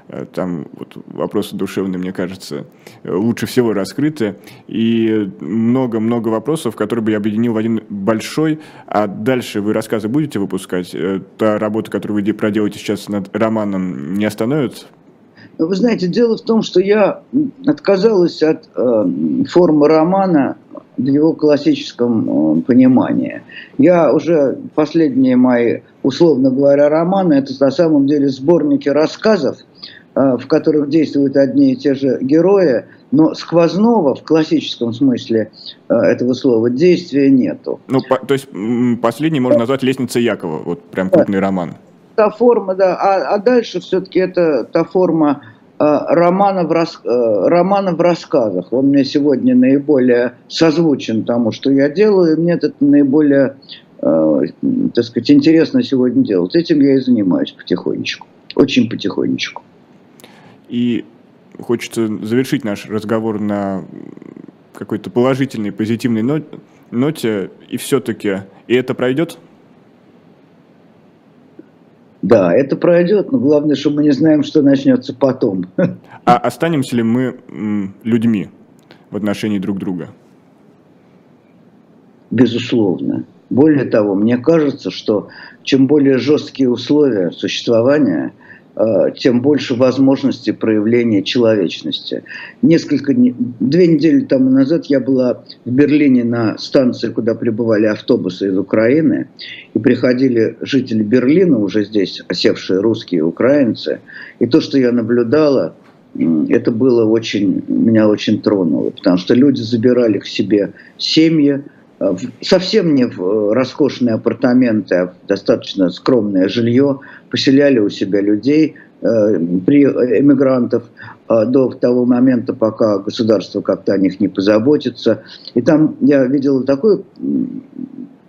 Э, там вот вопросы душевные, мне кажется, лучше всего раскрыты. И много-много вопросов, которые бы я объединил в один большой. А дальше вы рассказы будете выпускать? Э, та работа, которую вы проделаете сейчас над романом, не остановится?
Вы знаете, дело в том, что я отказалась от э, формы романа в его классическом э, понимании. Я уже последние мои, условно говоря, романы, это на самом деле сборники рассказов, Э, в которых действуют одни и те же герои, но сквозного в классическом смысле э, этого слова действия нету.
Ну, по, то есть последний можно назвать «Лестница Якова», вот прям крупный роман.
Та форма, да, а, а дальше все-таки это та форма романа в, рас... романа в рассказах. Он мне сегодня наиболее созвучен тому, что я делаю, и мне это наиболее, так сказать, интересно сегодня делать. Этим я и занимаюсь потихонечку, очень потихонечку.
И хочется завершить наш разговор на какой-то положительной, позитивной ноте, и все-таки, и это пройдет?
Да, это пройдет, но главное, что мы не знаем, что начнется потом.
А останемся ли мы людьми в отношении друг друга?
Безусловно. Более того, мне кажется, что чем более жесткие условия существования – тем больше возможностей проявления человечности. Несколько, две недели тому назад я была в Берлине на станции, куда прибывали автобусы из Украины, и приходили жители Берлина, уже здесь осевшие русские украинцы, и то, что я наблюдала, это было очень, меня очень тронуло, потому что люди забирали к себе семьи, э, совсем не в э, роскошные апартаменты, а в достаточно скромное жилье, поселяли у себя людей, э, при эмигрантов э, до того момента, пока государство как-то о них не позаботится. И там я видел такое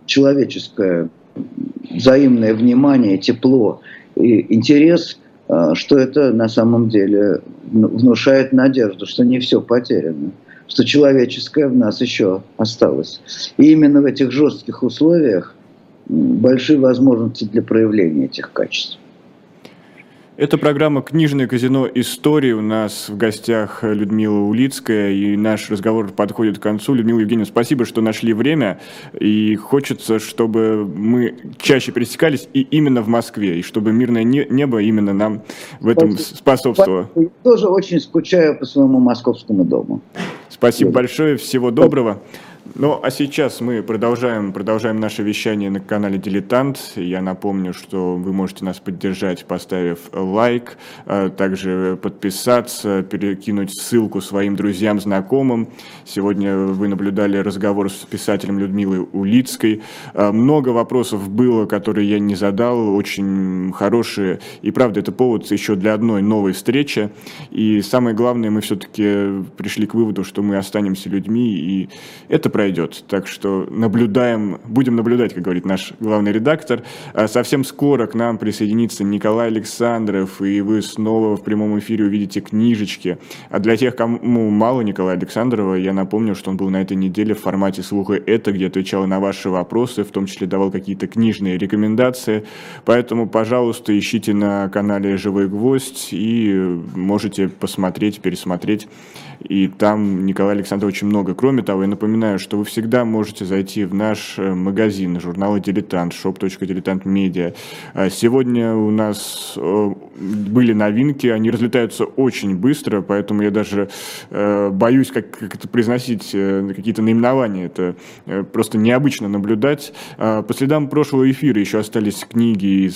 человеческое взаимное внимание, тепло и интерес, э, что это на самом деле внушает надежду, что не все потеряно, что человеческое в нас еще осталось. И именно в этих жестких условиях большие возможности для проявления этих качеств.
Это программа «Книжное казино. Истории». У нас в гостях Людмила Улицкая, и наш разговор подходит к концу. Людмила Евгеньевна, спасибо, что нашли время, и хочется, чтобы мы чаще пересекались и именно в Москве, и чтобы мирное небо именно нам в этом способствовало.
Я тоже очень скучаю по своему московскому дому.
Спасибо большое, всего доброго. Ну, а сейчас мы продолжаем, продолжаем наше вещание на канале «Дилетант». Я напомню, что вы можете нас поддержать, поставив лайк, а также подписаться, перекинуть ссылку своим друзьям, знакомым. Сегодня вы наблюдали разговор с писателем Людмилой Улицкой. А, много вопросов было, которые я не задал, очень хорошие. И правда, это повод еще для одной новой встречи. И самое главное, мы все-таки пришли к выводу, что мы останемся людьми, и это пройдет. Так что наблюдаем, будем наблюдать, как говорит наш главный редактор. А совсем скоро к нам присоединится Николай Александров, и вы снова в прямом эфире увидите книжечки. А для тех, кому мало Николая Александрова, я напомню, что он был на этой неделе в формате «Слуха это», где отвечал на ваши вопросы, в том числе давал какие-то книжные рекомендации. Поэтому, пожалуйста, ищите на канале «Живой гвоздь» и можете посмотреть, пересмотреть и там Николай Александров очень много. Кроме того, я напоминаю, что вы всегда можете зайти в наш э, магазин журнала «Дилетант», shop.diletantmedia. А сегодня у нас э, были новинки, они разлетаются очень быстро, поэтому я даже э, боюсь как, как это произносить, какие-то наименования. Это просто необычно наблюдать. А по следам прошлого эфира еще остались книги из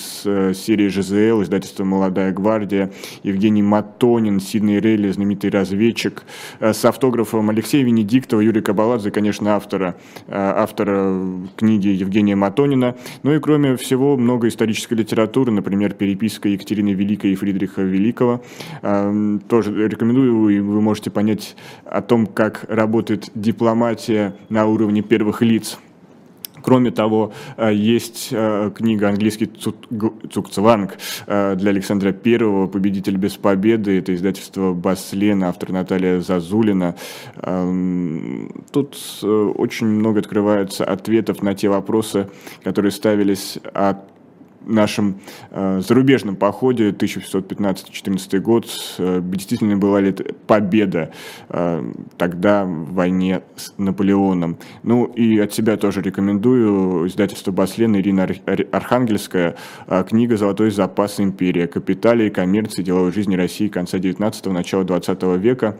серии ЖЗЛ, издательства «Молодая гвардия», Евгений Матонин, Сидней Релли, знаменитый разведчик, с автографом Алексея Венедиктова, Юрия Кабаладзе, конечно, автора, э, автора книги Евгения Матонина. Ну и кроме всего, много исторической литературы, например, переписка Екатерины Великой и Фридриха Великого. Э, тоже рекомендую, и вы можете понять о том, как работает дипломатия на уровне первых лиц Кроме того, э, есть э, книга «Английский Цукцванг» э, для Александра Первого, «Победитель без победы». Это издательство Баслена, автор Наталья Зазулина. Эм, тут очень много открывается ответов на те вопросы, которые ставились от нашем э, зарубежном походе 1615-14 год э, действительно была ли победа э, тогда в войне с Наполеоном. Ну и от себя тоже рекомендую издательство Баслен Ирина Архангельская э, книга «Золотой запас империи. Капиталии, коммерции, деловой жизни России конца 19-го, начала 20 века».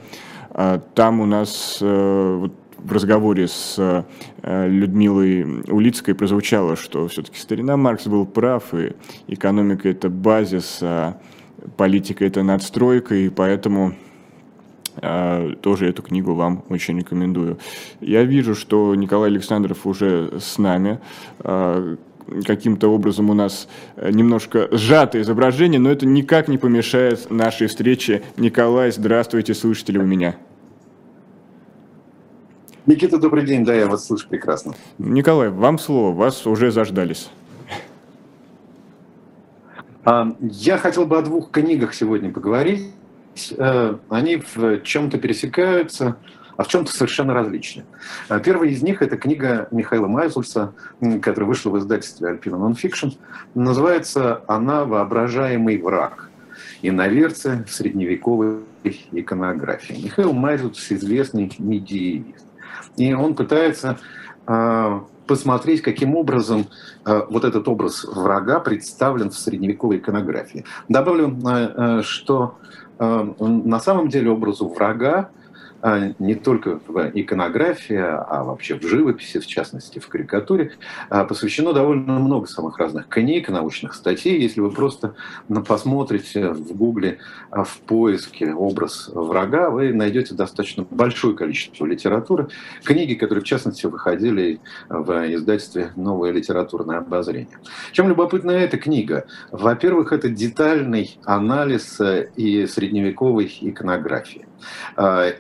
Э, там у нас э, вот, в разговоре с э, Людмилой Улицкой прозвучало, что все-таки старина Маркс был прав, и экономика – это базис, а политика – это надстройка, и поэтому э, тоже эту книгу вам очень рекомендую. Я вижу, что Николай Александров уже с нами. Э, каким-то образом у нас немножко сжатое изображение, но это никак не помешает нашей встрече. Николай, здравствуйте, слышите ли у меня?
Никита, добрый день, да, я вас слышу прекрасно.
Николай, вам слово, вас уже заждались.
А, я хотел бы о двух книгах сегодня поговорить. Э, они в чем-то пересекаются, а в чем-то совершенно различны. А, первая из них – это книга Михаила Майзульса, которая вышла в издательстве Alpina Nonfiction. Называется она «Воображаемый враг. Иноверцы в средневековой иконографии». Михаил Майзульс – известный медиевист. И он пытается а, посмотреть, каким образом э, вот этот образ врага представлен в средневековой иконографии. Добавлю, э, что на самом деле образу врага а, не только в иконографии, а вообще в живописи, в частности в карикатуре, а, посвящено довольно много самых разных книг, научных статей. Если вы просто посмотрите в Гугле а, в поиске образ врага, вы найдете достаточно большое количество литературы. Книги, которые в частности выходили в издательстве «Новое литературное обозрение». Чем любопытна эта книга? Во-первых, это детальный анализ э, и средневековой иконографии.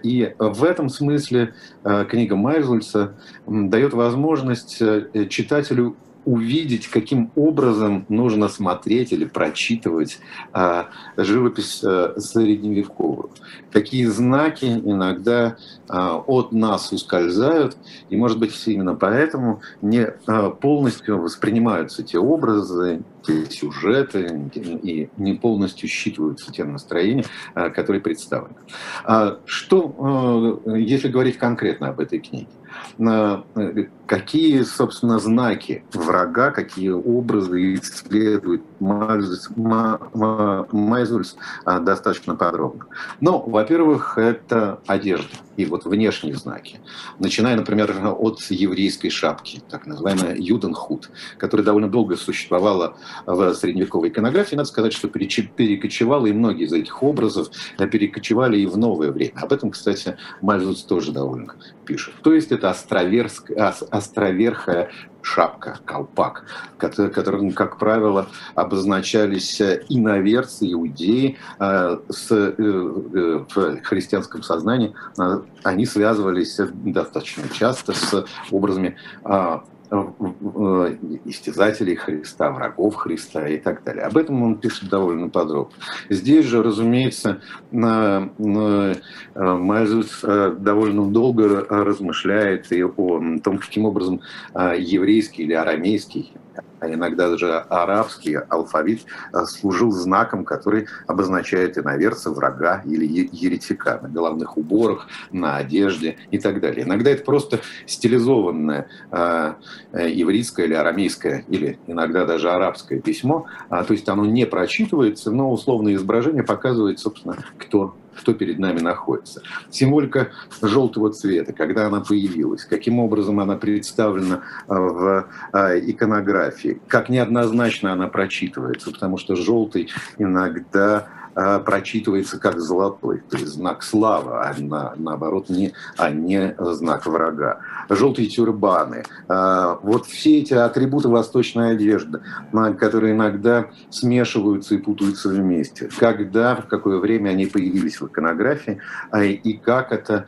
И в этом смысле э, книга Майзульса дает возможность э, читателю увидеть, каким образом нужно смотреть или прочитывать а, живопись а, средневековую. Какие знаки иногда а, от нас ускользают, и, может быть, именно поэтому не а, полностью воспринимаются те образы, те сюжеты, и не полностью считываются те настроения, а, которые представлены. А, что, а, если говорить конкретно об этой книге? Какие, собственно, знаки врага, какие образы исследует Майзульс достаточно подробно. Ну, во-первых, это одежда и вот внешние знаки. Начиная, например, от еврейской шапки, так называемая юденхут, которая довольно долго существовала в средневековой иконографии. Надо сказать, что перекочевала и многие из этих образов перекочевали и в новое время. Об этом, кстати, Мальзус тоже довольно пишет. То есть это островерская, островерхая шапка, колпак, которым, как правило, обозначались иноверцы, иудеи э, с, э, э, в христианском сознании. Они связывались достаточно часто с образами а, истязателей Христа, врагов Христа и так далее. Об этом он пишет довольно подробно. Здесь же, разумеется, Мальзус довольно долго размышляет и о том, каким образом еврейский или арамейский а иногда даже арабский алфавит а, служил знаком, который обозначает иноверца, врага или еретика на головных уборах, на одежде и так далее. Иногда это просто стилизованное э, еврейское или арамейское, или иногда даже арабское письмо, а, то есть оно не прочитывается, но условное изображение показывает, собственно, кто что перед нами находится. Символика желтого цвета, когда она появилась, каким образом она представлена а, в а, иконографии, как неоднозначно она прочитывается, потому что желтый иногда прочитывается как золотой, то есть знак славы, а на, наоборот не, а не знак врага. Желтые тюрбаны, а, вот все эти атрибуты восточной одежды, которые иногда смешиваются и путаются вместе. Когда, в какое время они появились в иконографии, а, и как это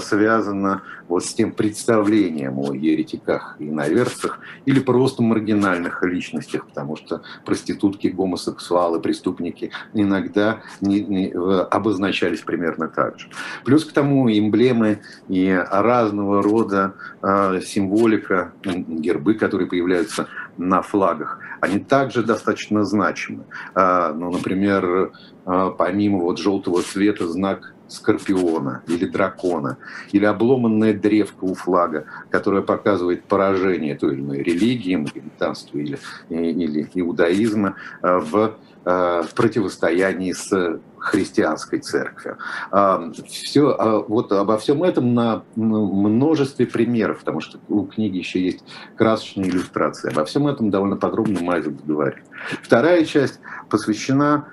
связано вот с тем представлением о еретиках и наверцах, или просто маргинальных личностях, потому что проститутки, гомосексуалы, преступники иногда не, не, обозначались примерно так же. Плюс к тому эмблемы и разного рода э, символика, гербы, которые появляются на флагах, они также достаточно значимы. Э, ну, например, э, помимо вот желтого цвета знак скорпиона или дракона, или обломанная древка у флага, которая показывает поражение той или иной религии, магометанства или, или иудаизма в, в противостоянии с христианской церковью. А, Все, а вот обо всем этом на множестве примеров, потому что у книги еще есть красочные иллюстрации. Обо всем этом довольно подробно Майзел говорит. Вторая часть посвящена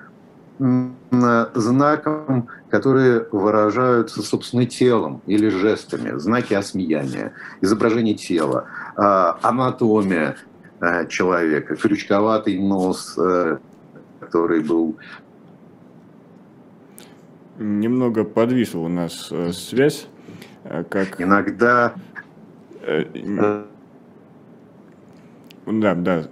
знаком, которые выражаются, собственно, телом или жестами, знаки осмеяния, изображение тела, а, анатомия, человека. Крючковатый нос, который был...
Немного подвисла у нас связь. Как...
Иногда
да, да,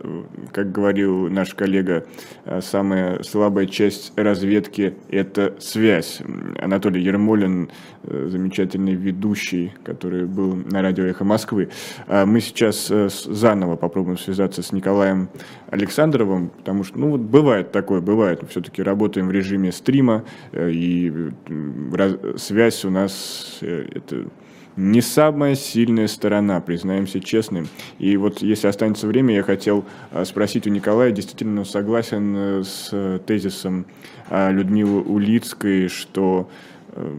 как говорил наш коллега, э, самая слабая часть разведки – это связь. Анатолий Ермолин, э, замечательный ведущий, который был на радио «Эхо Москвы». А мы сейчас э, заново попробуем связаться с Николаем Александровым, потому что, ну вот бывает такое, бывает. Мы все-таки работаем в режиме стрима, и связь у нас – это не самая сильная сторона, признаемся честным. И вот если останется время, я хотел а, спросить у Николая, действительно согласен э, с тезисом а, Людмилы Улицкой, что э,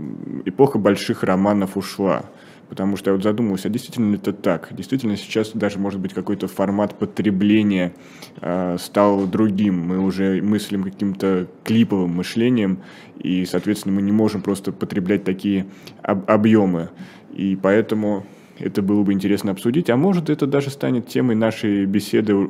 эпоха больших романов ушла. Потому что я вот задумался, а действительно ли это так? Действительно сейчас даже, может быть, какой-то формат потребления э, стал другим. Мы уже мыслим каким-то клиповым мышлением, и, соответственно, мы не можем просто потреблять такие об- объемы. И поэтому это было бы интересно обсудить. А может, это даже станет темой нашей беседы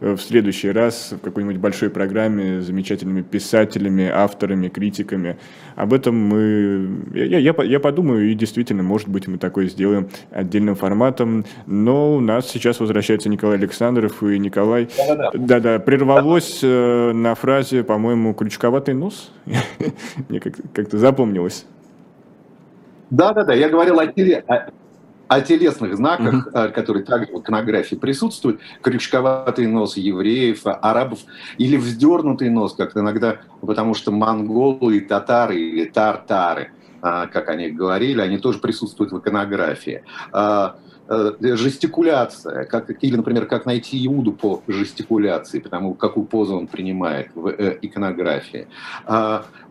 в следующий раз в какой-нибудь большой программе с замечательными писателями, авторами, критиками. Об этом мы... Я, я, я подумаю, и действительно, может быть, мы такое сделаем отдельным форматом. Но у нас сейчас возвращается Николай Александров, и Николай... Да-да, прервалось э, на фразе, по-моему, «крючковатый нос». <laughs> Мне как-то запомнилось.
Да-да-да, я говорил о, теле, о, о телесных знаках, uh-huh. которые также в иконографии присутствуют. Крючковатый нос евреев, арабов, или вздернутый нос, как иногда, потому что монголы и татары, или тартары, а, как они говорили, они тоже присутствуют в иконографии э, жестикуляция, как, или, например, как найти Иуду по жестикуляции, потому какую позу он принимает в э, иконографии.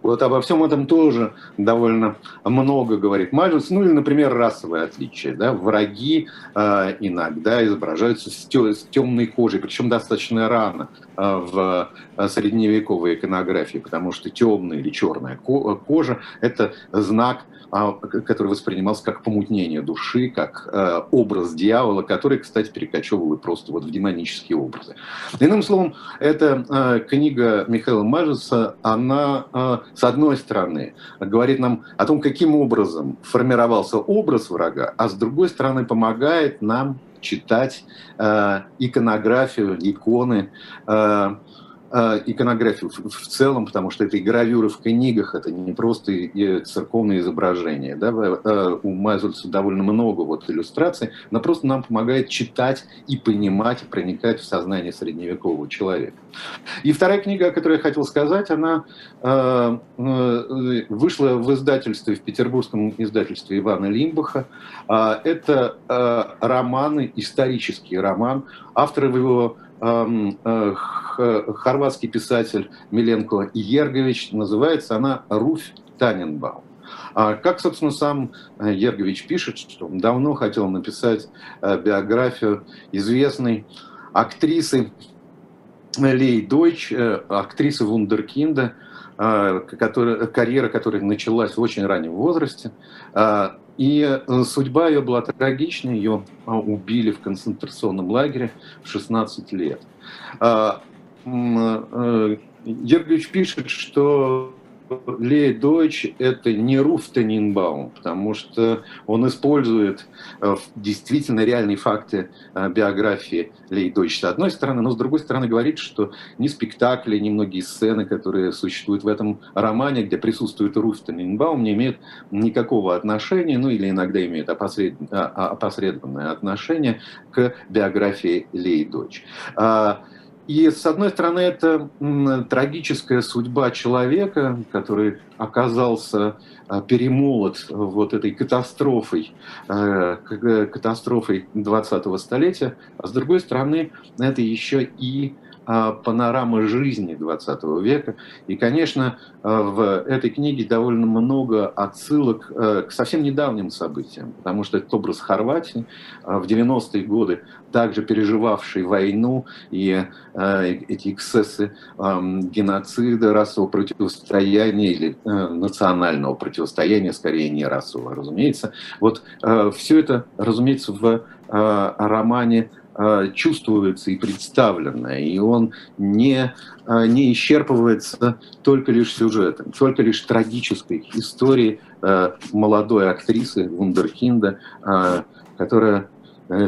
Вот обо всем этом тоже довольно много говорит Мальвинс. Ну или, например, расовые отличия. Да? Враги э, иногда изображаются с, темной кожей, причем достаточно рано э, в э, средневековой иконографии, потому что темная или черная кожа – это знак а, который воспринимался как помутнение души, как образ дьявола, который, кстати, перекочевывал просто вот в демонические образы. Иным словом, эта книга Михаила Мажеса, она, с одной стороны, говорит нам о том, каким образом формировался образ врага, а с другой стороны, помогает нам читать э, иконографию, иконы, э, иконографию в целом, потому что это и гравюры в книгах, это не просто церковные изображения. Да? Э, у Майзульца довольно много вот иллюстраций, но просто нам помогает читать и понимать, проникать в сознание средневекового человека. И вторая книга, о которой я хотел сказать, она э, вышла в издательстве, в петербургском издательстве Ивана Лимбаха. Это романы, исторический роман. Автор его Э, хорватский писатель Миленко Ергович. Называется она «Руфь Таненбаум». А как, собственно, сам э, Ергович пишет, что он давно хотел написать э, биографию известной актрисы Лей Дойч, актрисы Вундеркинда, которая, карьера которой началась в очень раннем возрасте. И э, судьба ее была трагичной, ее убили в концентрационном лагере в 16 лет. А, э, Ергович пишет, что Лея Дойч – это не Руф Тенинбаум, потому что он использует э, действительно реальные факты э, биографии Леи Дойч с одной стороны, но с другой стороны говорит, что ни спектакли, ни многие сцены, которые существуют в этом романе, где присутствует Руф Тенинбаум, не имеют никакого отношения, ну или иногда имеют опосредованное, опосредованное отношение к биографии Леи Дойч. А, и, с одной стороны, это трагическая судьба человека, который оказался а, перемолот вот этой катастрофой, э, катастрофой 20-го столетия, а с другой стороны, это еще и а, панорама жизни 20 века. И, конечно, а, в этой книге довольно много отсылок э, к совсем недавним событиям, потому что этот образ Хорватии а, в 90-е годы, также переживавший войну и эти эксцессы геноцида, расового противостояния или э, национального противостояния, скорее не расового, разумеется. Вот все это, разумеется, в романе чувствуется и представлено, и он не, не исчерпывается только лишь сюжетом, только лишь трагической историей молодой актрисы Вундеркинда, которая Э,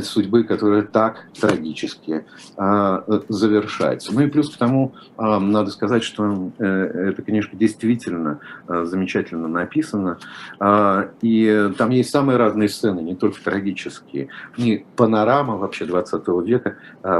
судьбы, которая так трагически а, э, завершается. Ну и плюс к тому, а, надо сказать, что э, эта книжка действительно а, замечательно написана, а, и там есть самые разные сцены, не только трагические. И панорама вообще 20 века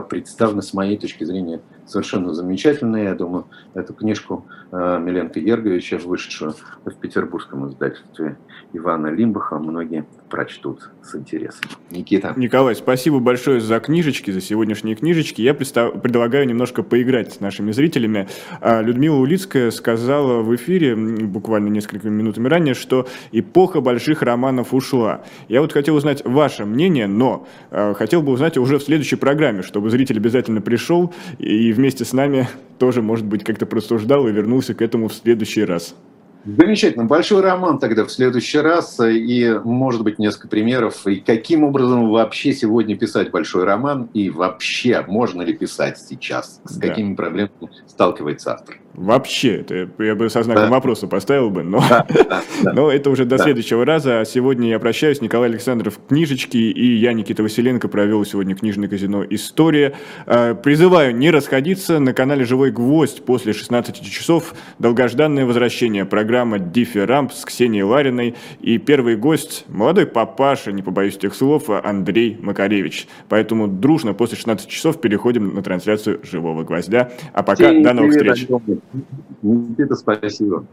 представлена, с моей точки зрения, совершенно замечательная. Я думаю, эту книжку а, Миленко Ерговича, вышедшую в петербургском издательстве Ивана Лимбаха, многие прочтут с интересом.
Никита. Николай, спасибо большое за книжечки, за сегодняшние книжечки. Я предлагаю немножко поиграть с нашими зрителями. А, Людмила Улицкая сказала в эфире буквально несколькими минутами ранее, что эпоха больших романов ушла. Я вот хотел узнать ваше мнение, но а, хотел бы узнать уже в следующей программе, чтобы зритель обязательно пришел и вместе с нами тоже, может быть, как-то просуждал и вернулся к этому в следующий раз.
Замечательно. Большой роман тогда в следующий раз. И, может быть, несколько примеров. И каким образом вообще сегодня писать большой роман? И вообще, можно ли писать сейчас? С да. какими проблемами сталкивается автор?
Вообще, это я бы со знаком да. вопроса поставил бы, но, да, да, да. <laughs> но это уже до да. следующего раза. А сегодня я прощаюсь. Николай Александров книжечки и я, Никита Василенко, провел сегодня книжное казино «История». А, призываю не расходиться. На канале «Живой гвоздь» после 16 часов долгожданное возвращение. Программа «Дифферамп» с Ксенией Лариной. И первый гость – молодой папаша, не побоюсь тех слов, Андрей Макаревич. Поэтому дружно после 16 часов переходим на трансляцию «Живого гвоздя». А пока до новых встреч.
Никита, спасибо.